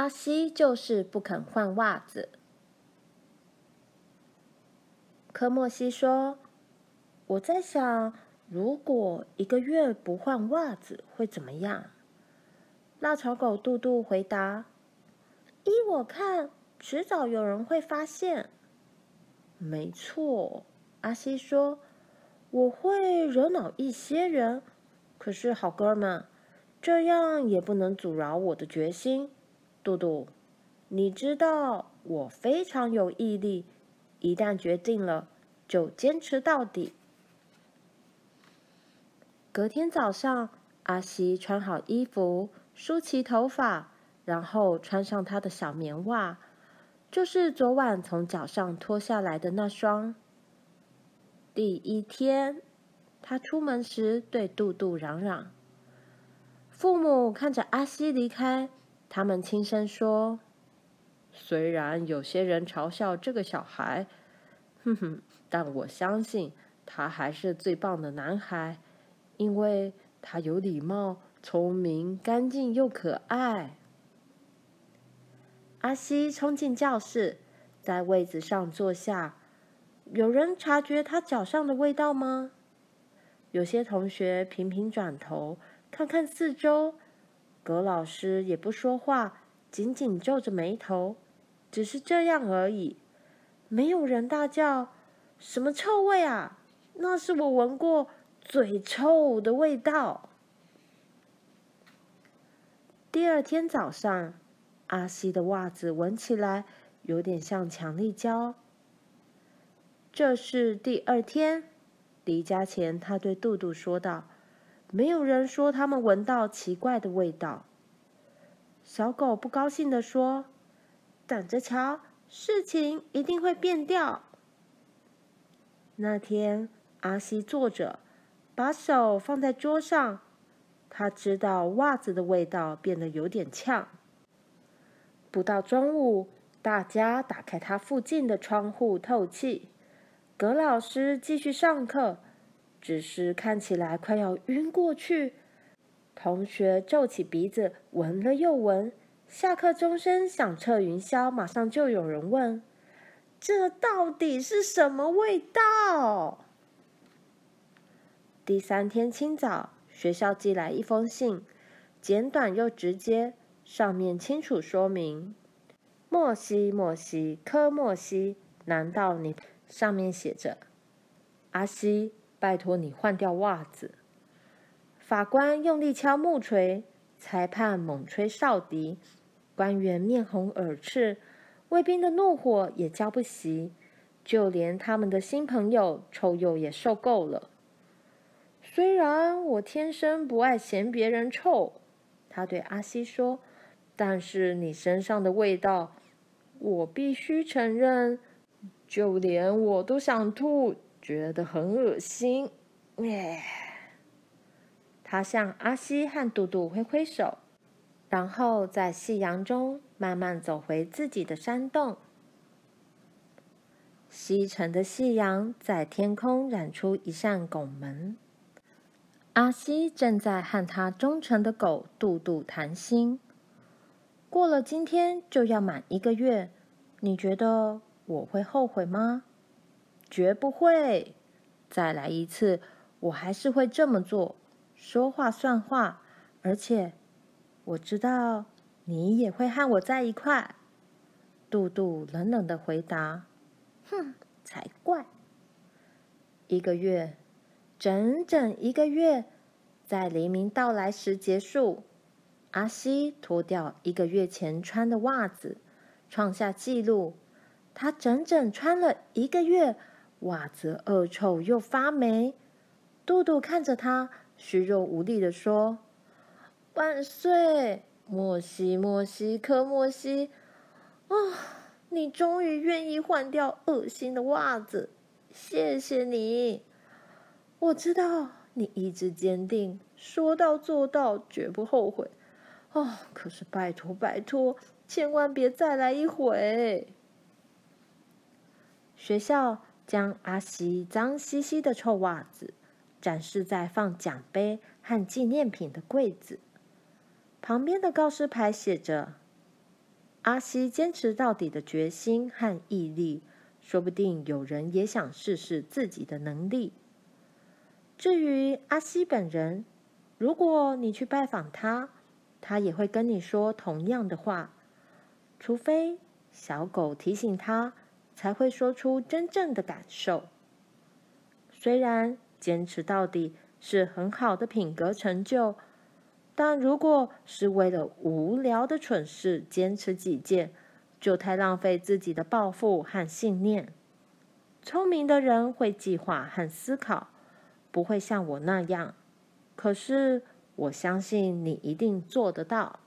阿西就是不肯换袜子。科莫西说：“我在想，如果一个月不换袜子会怎么样？”腊肠狗杜杜回答：“依我看，迟早有人会发现。”没错，阿西说：“我会惹恼一些人，可是好哥们，这样也不能阻挠我的决心。”杜杜，你知道我非常有毅力。一旦决定了，就坚持到底。隔天早上，阿西穿好衣服，梳起头发，然后穿上他的小棉袜，就是昨晚从脚上脱下来的那双。第一天，他出门时对杜杜嚷嚷。父母看着阿西离开，他们轻声说。虽然有些人嘲笑这个小孩，哼哼，但我相信他还是最棒的男孩，因为他有礼貌、聪明、干净又可爱。阿西冲进教室，在位子上坐下。有人察觉他脚上的味道吗？有些同学频频转头看看四周，葛老师也不说话。紧紧皱着眉头，只是这样而已。没有人大叫：“什么臭味啊！”那是我闻过最臭的味道。第二天早上，阿西的袜子闻起来有点像强力胶。这是第二天，离家前，他对杜杜说道：“没有人说他们闻到奇怪的味道。”小狗不高兴地说：“等着瞧，事情一定会变调。”那天，阿西坐着，把手放在桌上。他知道袜子的味道变得有点呛。不到中午，大家打开他附近的窗户透气。葛老师继续上课，只是看起来快要晕过去。同学皱起鼻子，闻了又闻。下课钟声响彻云霄，马上就有人问：“这到底是什么味道？”第三天清早，学校寄来一封信，简短又直接，上面清楚说明：“莫西莫西科莫西，难道你？”上面写着：“阿西，拜托你换掉袜子。”法官用力敲木锤，裁判猛吹哨笛，官员面红耳赤，卫兵的怒火也浇不熄，就连他们的新朋友臭鼬也受够了。虽然我天生不爱嫌别人臭，他对阿西说，但是你身上的味道，我必须承认，就连我都想吐，觉得很恶心。哎。他向阿西和杜杜挥挥手，然后在夕阳中慢慢走回自己的山洞。西沉的夕阳在天空染出一扇拱门。阿西正在和他忠诚的狗杜杜谈心。过了今天就要满一个月，你觉得我会后悔吗？绝不会。再来一次，我还是会这么做。说话算话，而且我知道你也会和我在一块。杜杜冷冷的回答：“哼，才怪！”一个月，整整一个月，在黎明到来时结束。阿西脱掉一个月前穿的袜子，创下纪录。他整整穿了一个月，袜子恶臭又发霉。杜杜看着他。虚弱无力地说：“万岁，莫西莫西科莫西！啊，你终于愿意换掉恶心的袜子，谢谢你！我知道你意志坚定，说到做到，绝不后悔。哦，可是拜托拜托，千万别再来一回！”学校将阿西脏兮兮的臭袜子。展示在放奖杯和纪念品的柜子旁边的告示牌写着：“阿西坚持到底的决心和毅力，说不定有人也想试试自己的能力。至于阿西本人，如果你去拜访他，他也会跟你说同样的话，除非小狗提醒他，才会说出真正的感受。虽然坚持到底是很好的品格成就，但如果是为了无聊的蠢事坚持己见，就太浪费自己的抱负和信念。聪明的人会计划和思考，不会像我那样。可是我相信你一定做得到。